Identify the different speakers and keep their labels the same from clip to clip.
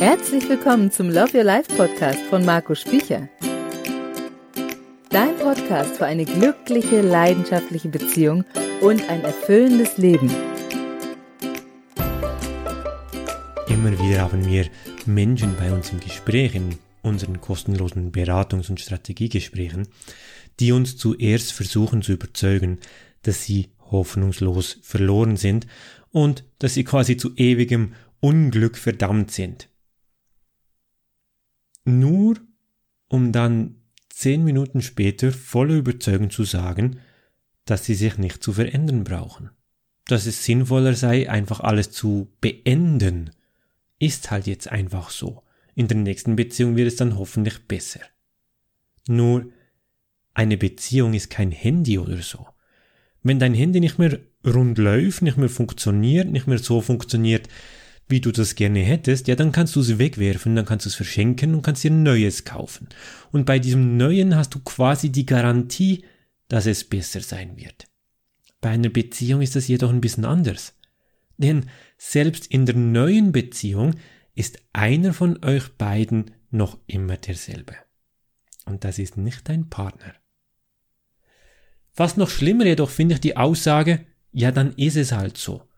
Speaker 1: Herzlich willkommen zum Love Your Life Podcast von Marco Spicher. Dein Podcast für eine glückliche, leidenschaftliche Beziehung und ein erfüllendes Leben.
Speaker 2: Immer wieder haben wir Menschen bei uns im Gespräch, in unseren kostenlosen Beratungs- und Strategiegesprächen, die uns zuerst versuchen zu überzeugen, dass sie hoffnungslos verloren sind und dass sie quasi zu ewigem Unglück verdammt sind. Nur um dann zehn Minuten später voller Überzeugung zu sagen, dass sie sich nicht zu verändern brauchen. Dass es sinnvoller sei, einfach alles zu beenden. Ist halt jetzt einfach so. In der nächsten Beziehung wird es dann hoffentlich besser. Nur, eine Beziehung ist kein Handy oder so. Wenn dein Handy nicht mehr rund läuft, nicht mehr funktioniert, nicht mehr so funktioniert, wie du das gerne hättest, ja, dann kannst du es wegwerfen, dann kannst du es verschenken und kannst dir ein neues kaufen. Und bei diesem neuen hast du quasi die Garantie, dass es besser sein wird. Bei einer Beziehung ist das jedoch ein bisschen anders. Denn selbst in der neuen Beziehung ist einer von euch beiden noch immer derselbe. Und das ist nicht dein Partner. Fast noch schlimmer jedoch finde ich die Aussage, ja, dann ist es halt so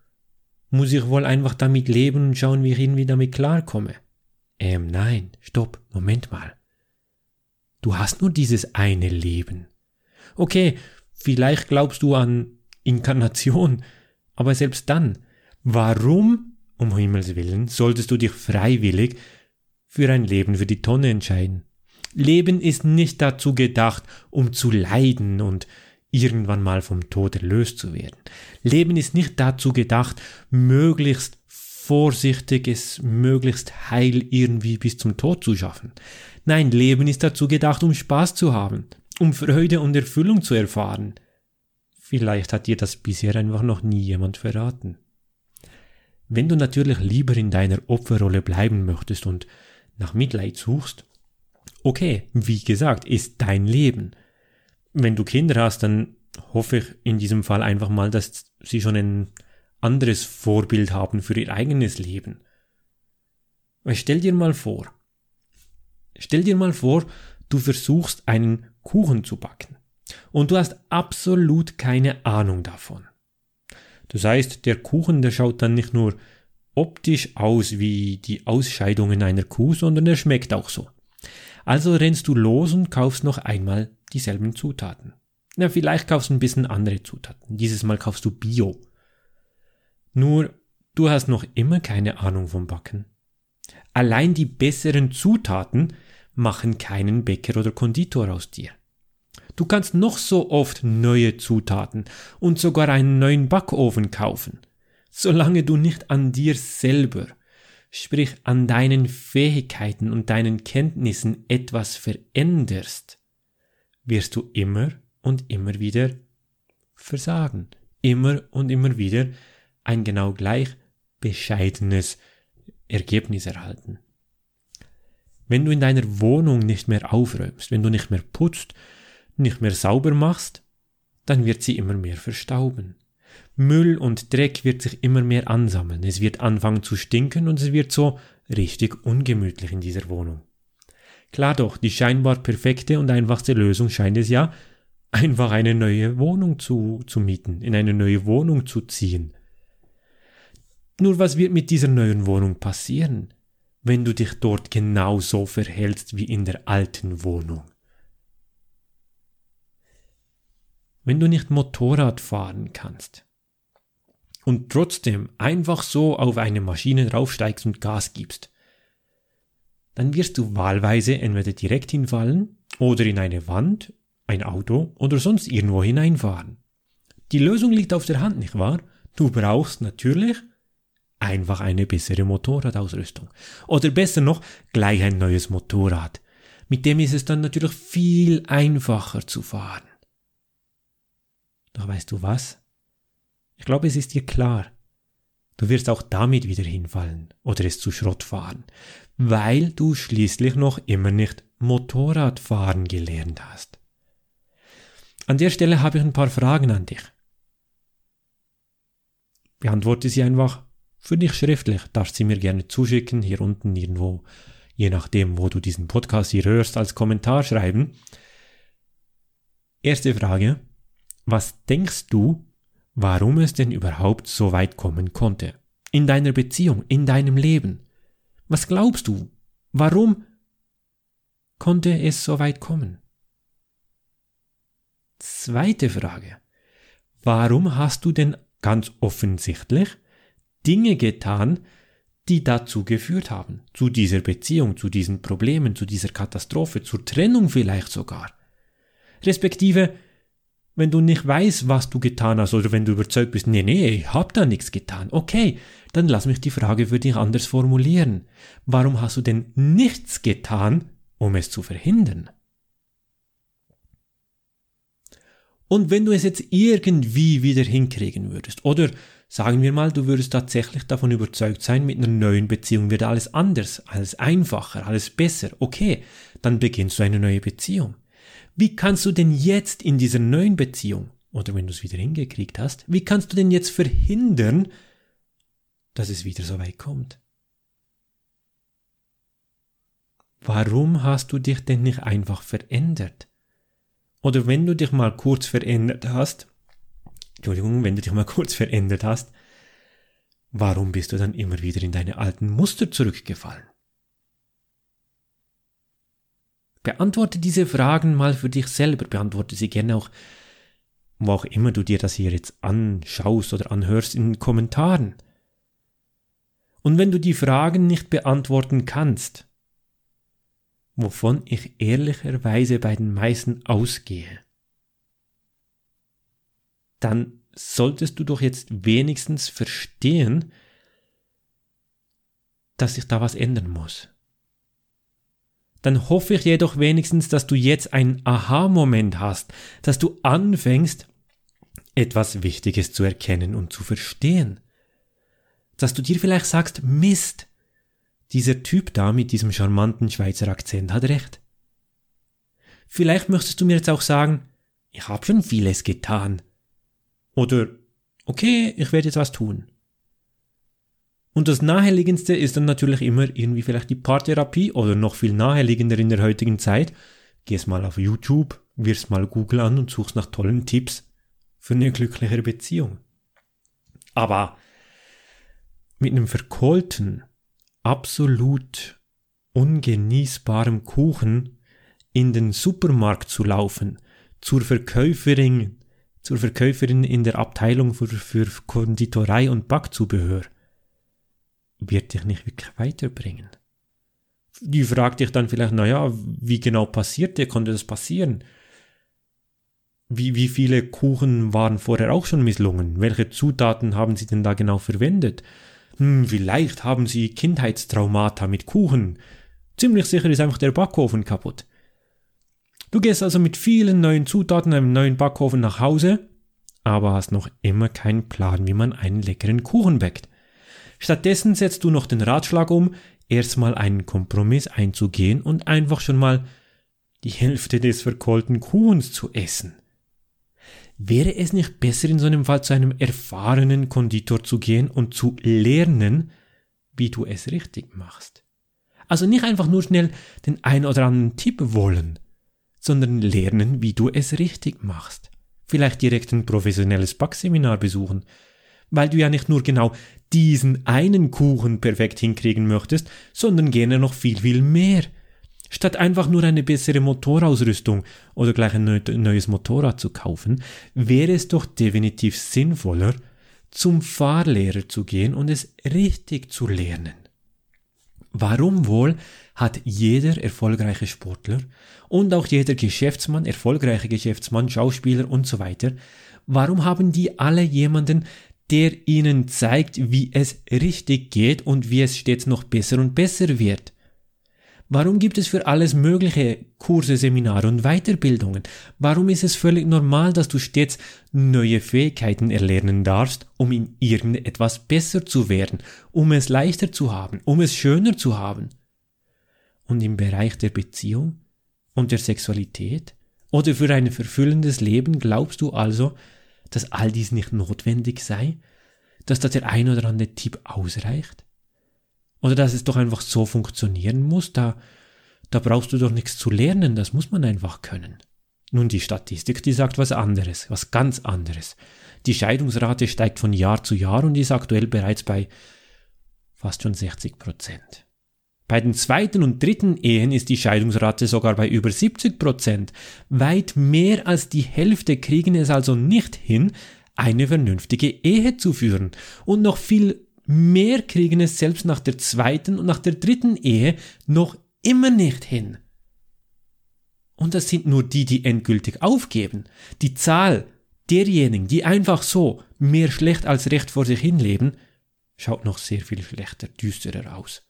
Speaker 2: muss ich wohl einfach damit leben und schauen, wie ich irgendwie damit klarkomme. Ähm, nein, stopp, Moment mal. Du hast nur dieses eine Leben. Okay, vielleicht glaubst du an Inkarnation, aber selbst dann, warum, um Himmels willen, solltest du dich freiwillig für ein Leben für die Tonne entscheiden? Leben ist nicht dazu gedacht, um zu leiden und irgendwann mal vom Tod erlöst zu werden. Leben ist nicht dazu gedacht, möglichst vorsichtig es möglichst heil irgendwie bis zum Tod zu schaffen. Nein, Leben ist dazu gedacht, um Spaß zu haben, um Freude und Erfüllung zu erfahren. Vielleicht hat dir das bisher einfach noch nie jemand verraten. Wenn du natürlich lieber in deiner Opferrolle bleiben möchtest und nach Mitleid suchst, okay, wie gesagt, ist dein Leben wenn du Kinder hast, dann hoffe ich in diesem Fall einfach mal, dass sie schon ein anderes Vorbild haben für ihr eigenes Leben. Weil stell dir mal vor, stell dir mal vor, du versuchst einen Kuchen zu backen und du hast absolut keine Ahnung davon. Das heißt, der Kuchen, der schaut dann nicht nur optisch aus wie die Ausscheidungen einer Kuh, sondern er schmeckt auch so. Also rennst du los und kaufst noch einmal dieselben Zutaten. Na, vielleicht kaufst du ein bisschen andere Zutaten. Dieses Mal kaufst du Bio. Nur, du hast noch immer keine Ahnung vom Backen. Allein die besseren Zutaten machen keinen Bäcker oder Konditor aus dir. Du kannst noch so oft neue Zutaten und sogar einen neuen Backofen kaufen. Solange du nicht an dir selber, sprich an deinen Fähigkeiten und deinen Kenntnissen etwas veränderst, wirst du immer und immer wieder versagen. Immer und immer wieder ein genau gleich bescheidenes Ergebnis erhalten. Wenn du in deiner Wohnung nicht mehr aufräumst, wenn du nicht mehr putzt, nicht mehr sauber machst, dann wird sie immer mehr verstauben. Müll und Dreck wird sich immer mehr ansammeln, es wird anfangen zu stinken und es wird so richtig ungemütlich in dieser Wohnung. Klar doch, die scheinbar perfekte und einfachste Lösung scheint es ja, einfach eine neue Wohnung zu, zu mieten, in eine neue Wohnung zu ziehen. Nur was wird mit dieser neuen Wohnung passieren, wenn du dich dort genauso verhältst wie in der alten Wohnung? Wenn du nicht Motorrad fahren kannst und trotzdem einfach so auf eine Maschine draufsteigst und Gas gibst, dann wirst du wahlweise entweder direkt hinfallen oder in eine Wand, ein Auto oder sonst irgendwo hineinfahren. Die Lösung liegt auf der Hand, nicht wahr? Du brauchst natürlich einfach eine bessere Motorradausrüstung. Oder besser noch, gleich ein neues Motorrad. Mit dem ist es dann natürlich viel einfacher zu fahren. Doch weißt du was? Ich glaube, es ist dir klar. Du wirst auch damit wieder hinfallen oder es zu Schrott fahren, weil du schließlich noch immer nicht Motorradfahren gelernt hast. An der Stelle habe ich ein paar Fragen an dich. Beantworte sie einfach für dich schriftlich. Darfst sie mir gerne zuschicken, hier unten irgendwo, je nachdem, wo du diesen Podcast hier hörst, als Kommentar schreiben. Erste Frage. Was denkst du, warum es denn überhaupt so weit kommen konnte? In deiner Beziehung, in deinem Leben? Was glaubst du? Warum konnte es so weit kommen? Zweite Frage. Warum hast du denn ganz offensichtlich Dinge getan, die dazu geführt haben, zu dieser Beziehung, zu diesen Problemen, zu dieser Katastrophe, zur Trennung vielleicht sogar? Respektive, wenn du nicht weißt, was du getan hast, oder wenn du überzeugt bist, nee, nee, ich hab da nichts getan, okay, dann lass mich die Frage für dich anders formulieren. Warum hast du denn nichts getan, um es zu verhindern? Und wenn du es jetzt irgendwie wieder hinkriegen würdest, oder sagen wir mal, du würdest tatsächlich davon überzeugt sein, mit einer neuen Beziehung wird alles anders, alles einfacher, alles besser, okay, dann beginnst du eine neue Beziehung. Wie kannst du denn jetzt in dieser neuen Beziehung, oder wenn du es wieder hingekriegt hast, wie kannst du denn jetzt verhindern, dass es wieder so weit kommt? Warum hast du dich denn nicht einfach verändert? Oder wenn du dich mal kurz verändert hast, Entschuldigung, wenn du dich mal kurz verändert hast, warum bist du dann immer wieder in deine alten Muster zurückgefallen? Beantworte diese Fragen mal für dich selber, beantworte sie gerne auch, wo auch immer du dir das hier jetzt anschaust oder anhörst, in den Kommentaren. Und wenn du die Fragen nicht beantworten kannst, wovon ich ehrlicherweise bei den meisten ausgehe, dann solltest du doch jetzt wenigstens verstehen, dass sich da was ändern muss. Dann hoffe ich jedoch wenigstens, dass du jetzt einen Aha-Moment hast, dass du anfängst, etwas Wichtiges zu erkennen und zu verstehen. Dass du dir vielleicht sagst, Mist, dieser Typ da mit diesem charmanten Schweizer Akzent hat recht. Vielleicht möchtest du mir jetzt auch sagen, ich habe schon vieles getan. Oder, okay, ich werde jetzt was tun. Und das naheliegendste ist dann natürlich immer irgendwie vielleicht die Paartherapie oder noch viel naheliegender in der heutigen Zeit. Gehst mal auf YouTube, wirfst mal Google an und suchst nach tollen Tipps für eine glücklichere Beziehung. Aber mit einem verkohlten, absolut ungenießbarem Kuchen in den Supermarkt zu laufen, zur Verkäuferin, zur Verkäuferin in der Abteilung für, für Konditorei und Backzubehör, wird dich nicht wirklich weiterbringen. Die fragt dich dann vielleicht, naja, wie genau passiert dir, konnte das passieren? Wie, wie viele Kuchen waren vorher auch schon misslungen? Welche Zutaten haben sie denn da genau verwendet? Hm, vielleicht haben sie Kindheitstraumata mit Kuchen. Ziemlich sicher ist einfach der Backofen kaputt. Du gehst also mit vielen neuen Zutaten einem neuen Backofen nach Hause, aber hast noch immer keinen Plan, wie man einen leckeren Kuchen backt. Stattdessen setzt du noch den Ratschlag um, erstmal einen Kompromiss einzugehen und einfach schon mal die Hälfte des verkohlten Kuchens zu essen. Wäre es nicht besser, in so einem Fall zu einem erfahrenen Konditor zu gehen und zu lernen, wie du es richtig machst? Also nicht einfach nur schnell den ein oder anderen Tipp wollen, sondern lernen, wie du es richtig machst. Vielleicht direkt ein professionelles Backseminar besuchen, weil du ja nicht nur genau diesen einen Kuchen perfekt hinkriegen möchtest, sondern gerne noch viel, viel mehr. Statt einfach nur eine bessere Motorausrüstung oder gleich ein neues Motorrad zu kaufen, wäre es doch definitiv sinnvoller, zum Fahrlehrer zu gehen und es richtig zu lernen. Warum wohl hat jeder erfolgreiche Sportler und auch jeder Geschäftsmann, erfolgreiche Geschäftsmann, Schauspieler und so weiter, warum haben die alle jemanden, der ihnen zeigt, wie es richtig geht und wie es stets noch besser und besser wird? Warum gibt es für alles mögliche Kurse, Seminare und Weiterbildungen? Warum ist es völlig normal, dass du stets neue Fähigkeiten erlernen darfst, um in irgendetwas besser zu werden, um es leichter zu haben, um es schöner zu haben? Und im Bereich der Beziehung und der Sexualität oder für ein verfüllendes Leben glaubst du also, dass all dies nicht notwendig sei? dass da der ein oder andere Tipp ausreicht? Oder dass es doch einfach so funktionieren muss, da, da brauchst du doch nichts zu lernen, das muss man einfach können. Nun, die Statistik, die sagt was anderes, was ganz anderes. Die Scheidungsrate steigt von Jahr zu Jahr und ist aktuell bereits bei fast schon 60 Prozent. Bei den zweiten und dritten Ehen ist die Scheidungsrate sogar bei über 70 Prozent. Weit mehr als die Hälfte kriegen es also nicht hin, eine vernünftige Ehe zu führen. Und noch viel mehr kriegen es selbst nach der zweiten und nach der dritten Ehe noch immer nicht hin. Und das sind nur die, die endgültig aufgeben. Die Zahl derjenigen, die einfach so mehr schlecht als recht vor sich hinleben, schaut noch sehr viel schlechter, düsterer aus.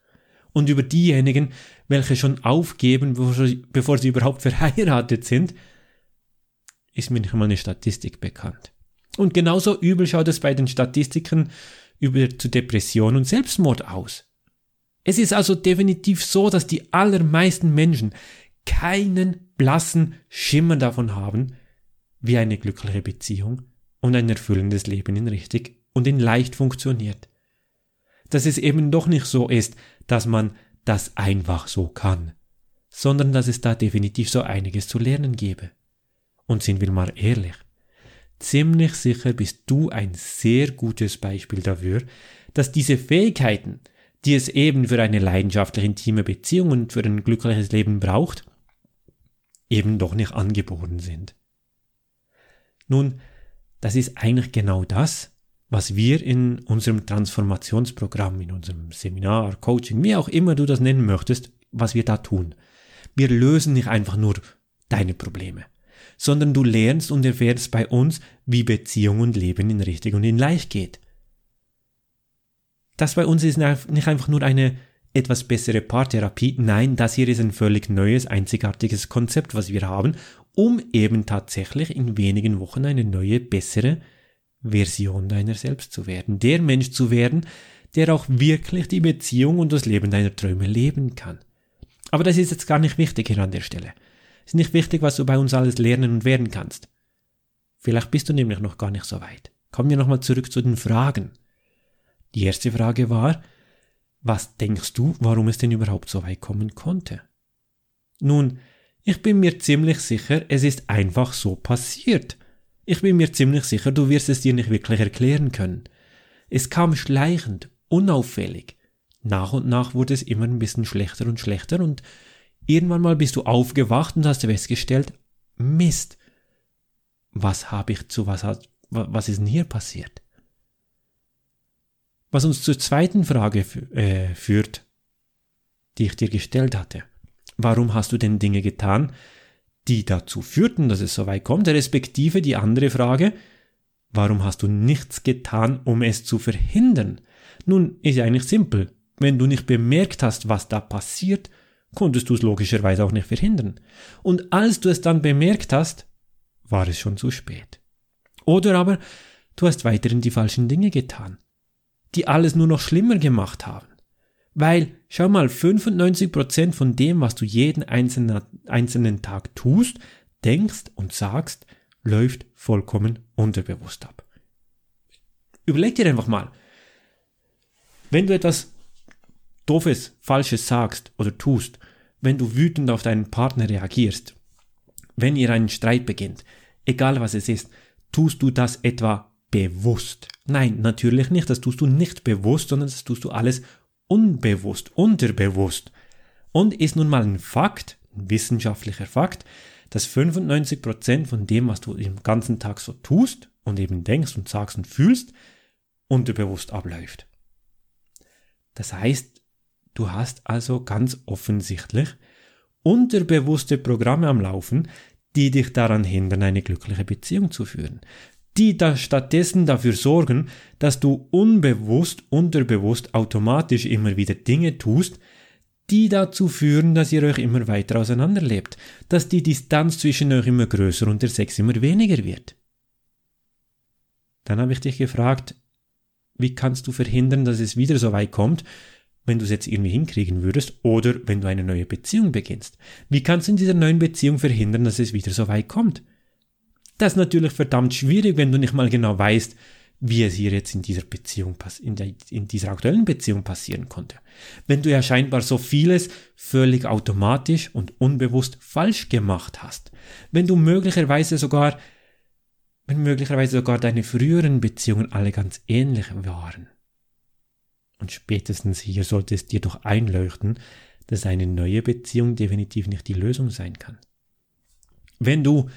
Speaker 2: Und über diejenigen, welche schon aufgeben, bevor sie, überhaupt verheiratet sind, ist mir nicht mal eine Statistik bekannt. Und genauso übel schaut es bei den Statistiken über zu Depression und Selbstmord aus. Es ist also definitiv so, dass die allermeisten Menschen keinen blassen Schimmer davon haben, wie eine glückliche Beziehung und ein erfüllendes Leben in richtig und in leicht funktioniert. Dass es eben doch nicht so ist, dass man das einfach so kann, sondern dass es da definitiv so einiges zu lernen gäbe. Und sind wir mal ehrlich, ziemlich sicher bist du ein sehr gutes Beispiel dafür, dass diese Fähigkeiten, die es eben für eine leidenschaftlich intime Beziehung und für ein glückliches Leben braucht, eben doch nicht angeboren sind. Nun, das ist eigentlich genau das, was wir in unserem Transformationsprogramm, in unserem Seminar, Coaching, wie auch immer du das nennen möchtest, was wir da tun. Wir lösen nicht einfach nur deine Probleme, sondern du lernst und erfährst bei uns, wie Beziehung und Leben in richtig und in leicht geht. Das bei uns ist nicht einfach nur eine etwas bessere Paartherapie, nein, das hier ist ein völlig neues, einzigartiges Konzept, was wir haben, um eben tatsächlich in wenigen Wochen eine neue, bessere Version deiner selbst zu werden, der Mensch zu werden, der auch wirklich die Beziehung und das Leben deiner Träume leben kann. Aber das ist jetzt gar nicht wichtig hier an der Stelle. Es ist nicht wichtig, was du bei uns alles lernen und werden kannst. Vielleicht bist du nämlich noch gar nicht so weit. Kommen wir nochmal zurück zu den Fragen. Die erste Frage war, was denkst du, warum es denn überhaupt so weit kommen konnte? Nun, ich bin mir ziemlich sicher, es ist einfach so passiert. Ich bin mir ziemlich sicher, du wirst es dir nicht wirklich erklären können. Es kam schleichend, unauffällig. Nach und nach wurde es immer ein bisschen schlechter und schlechter und irgendwann mal bist du aufgewacht und hast festgestellt, Mist, was habe ich zu, was hat, was ist denn hier passiert? Was uns zur zweiten Frage äh, führt, die ich dir gestellt hatte. Warum hast du denn Dinge getan, die dazu führten, dass es so weit kommt, respektive die andere Frage, warum hast du nichts getan, um es zu verhindern? Nun, ist ja eigentlich simpel. Wenn du nicht bemerkt hast, was da passiert, konntest du es logischerweise auch nicht verhindern. Und als du es dann bemerkt hast, war es schon zu spät. Oder aber du hast weiterhin die falschen Dinge getan, die alles nur noch schlimmer gemacht haben. Weil, schau mal, 95% von dem, was du jeden einzelnen, einzelnen Tag tust, denkst und sagst, läuft vollkommen unterbewusst ab. Überleg dir einfach mal, wenn du etwas Doofes, Falsches sagst oder tust, wenn du wütend auf deinen Partner reagierst, wenn ihr einen Streit beginnt, egal was es ist, tust du das etwa bewusst? Nein, natürlich nicht, das tust du nicht bewusst, sondern das tust du alles unbewusst, unterbewusst. Und ist nun mal ein Fakt, ein wissenschaftlicher Fakt, dass 95% von dem, was du den ganzen Tag so tust und eben denkst und sagst und fühlst, unterbewusst abläuft. Das heißt, du hast also ganz offensichtlich unterbewusste Programme am Laufen, die dich daran hindern, eine glückliche Beziehung zu führen die da stattdessen dafür sorgen, dass du unbewusst, unterbewusst automatisch immer wieder Dinge tust, die dazu führen, dass ihr euch immer weiter auseinanderlebt, dass die Distanz zwischen euch immer größer und der Sex immer weniger wird. Dann habe ich dich gefragt, wie kannst du verhindern, dass es wieder so weit kommt, wenn du es jetzt irgendwie hinkriegen würdest oder wenn du eine neue Beziehung beginnst? Wie kannst du in dieser neuen Beziehung verhindern, dass es wieder so weit kommt? Das ist natürlich verdammt schwierig, wenn du nicht mal genau weißt, wie es hier jetzt in dieser Beziehung, in, der, in dieser aktuellen Beziehung passieren konnte. Wenn du ja scheinbar so vieles völlig automatisch und unbewusst falsch gemacht hast. Wenn du möglicherweise sogar, wenn möglicherweise sogar deine früheren Beziehungen alle ganz ähnlich waren. Und spätestens hier sollte es dir doch einleuchten, dass eine neue Beziehung definitiv nicht die Lösung sein kann. Wenn du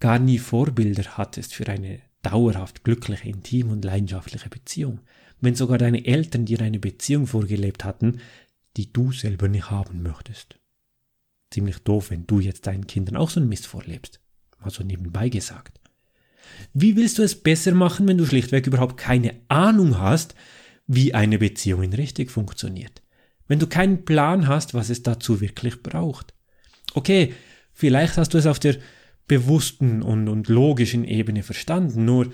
Speaker 2: gar nie Vorbilder hattest für eine dauerhaft glückliche, intime und leidenschaftliche Beziehung. Wenn sogar deine Eltern dir eine Beziehung vorgelebt hatten, die du selber nicht haben möchtest. Ziemlich doof, wenn du jetzt deinen Kindern auch so einen Mist vorlebst. Mal so nebenbei gesagt. Wie willst du es besser machen, wenn du schlichtweg überhaupt keine Ahnung hast, wie eine Beziehung in richtig funktioniert? Wenn du keinen Plan hast, was es dazu wirklich braucht? Okay, vielleicht hast du es auf der bewussten und, und logischen Ebene verstanden. Nur,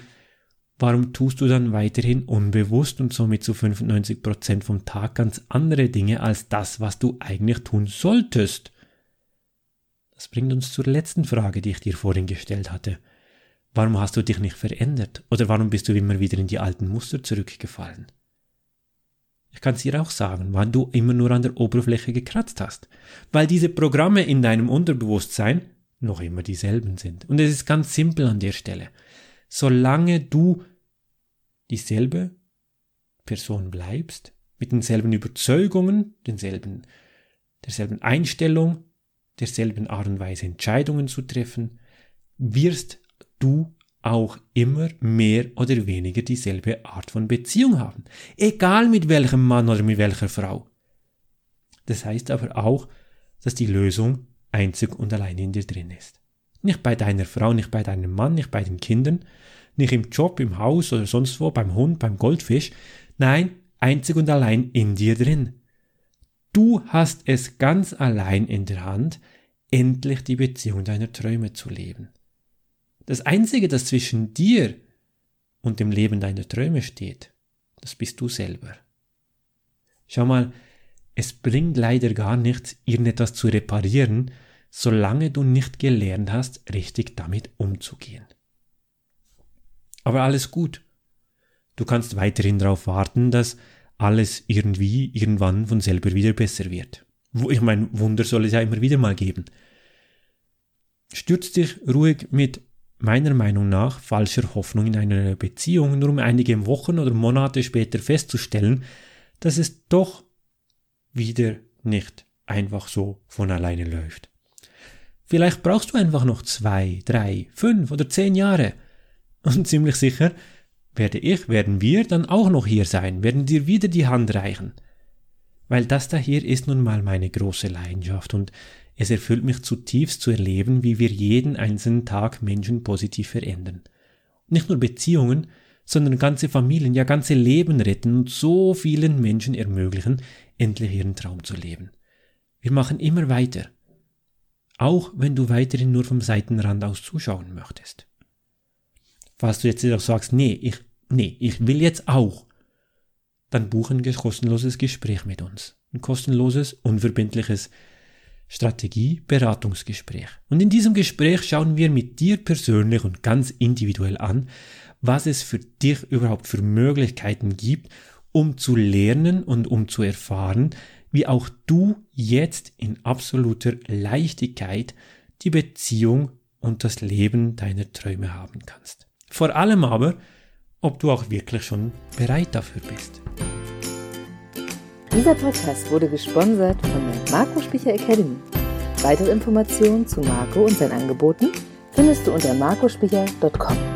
Speaker 2: warum tust du dann weiterhin unbewusst und somit zu 95 Prozent vom Tag ganz andere Dinge als das, was du eigentlich tun solltest? Das bringt uns zur letzten Frage, die ich dir vorhin gestellt hatte. Warum hast du dich nicht verändert? Oder warum bist du immer wieder in die alten Muster zurückgefallen? Ich kann es dir auch sagen, weil du immer nur an der Oberfläche gekratzt hast. Weil diese Programme in deinem Unterbewusstsein noch immer dieselben sind. Und es ist ganz simpel an der Stelle. Solange du dieselbe Person bleibst, mit denselben Überzeugungen, denselben, derselben Einstellung, derselben Art und Weise Entscheidungen zu treffen, wirst du auch immer mehr oder weniger dieselbe Art von Beziehung haben. Egal mit welchem Mann oder mit welcher Frau. Das heißt aber auch, dass die Lösung einzig und allein in dir drin ist. Nicht bei deiner Frau, nicht bei deinem Mann, nicht bei den Kindern, nicht im Job, im Haus oder sonst wo, beim Hund, beim Goldfisch. Nein, einzig und allein in dir drin. Du hast es ganz allein in der Hand, endlich die Beziehung deiner Träume zu leben. Das Einzige, das zwischen dir und dem Leben deiner Träume steht, das bist du selber. Schau mal, es bringt leider gar nichts, irgendetwas zu reparieren, solange du nicht gelernt hast, richtig damit umzugehen. Aber alles gut. Du kannst weiterhin darauf warten, dass alles irgendwie irgendwann von selber wieder besser wird. Ich meine, Wunder soll es ja immer wieder mal geben. Stürz dich ruhig mit meiner Meinung nach falscher Hoffnung in eine Beziehung, nur um einige Wochen oder Monate später festzustellen, dass es doch wieder nicht einfach so von alleine läuft. Vielleicht brauchst du einfach noch zwei, drei, fünf oder zehn Jahre. Und ziemlich sicher werde ich, werden wir dann auch noch hier sein, werden dir wieder die Hand reichen. Weil das da hier ist nun mal meine große Leidenschaft und es erfüllt mich zutiefst zu erleben, wie wir jeden einzelnen Tag Menschen positiv verändern. Nicht nur Beziehungen, sondern ganze Familien, ja ganze Leben retten und so vielen Menschen ermöglichen, endlich ihren Traum zu leben. Wir machen immer weiter, auch wenn du weiterhin nur vom Seitenrand aus zuschauen möchtest. Falls du jetzt jedoch sagst, nee, ich, nee, ich will jetzt auch, dann buch ein kostenloses Gespräch mit uns. Ein kostenloses, unverbindliches Strategie-Beratungsgespräch. Und in diesem Gespräch schauen wir mit dir persönlich und ganz individuell an, was es für dich überhaupt für Möglichkeiten gibt, um zu lernen und um zu erfahren, wie auch du jetzt in absoluter Leichtigkeit die Beziehung und das Leben deiner Träume haben kannst. Vor allem aber, ob du auch wirklich schon bereit dafür bist.
Speaker 1: Dieser Podcast wurde gesponsert von der Marco Spicher Academy. Weitere Informationen zu Marco und seinen Angeboten findest du unter marcospicher.com.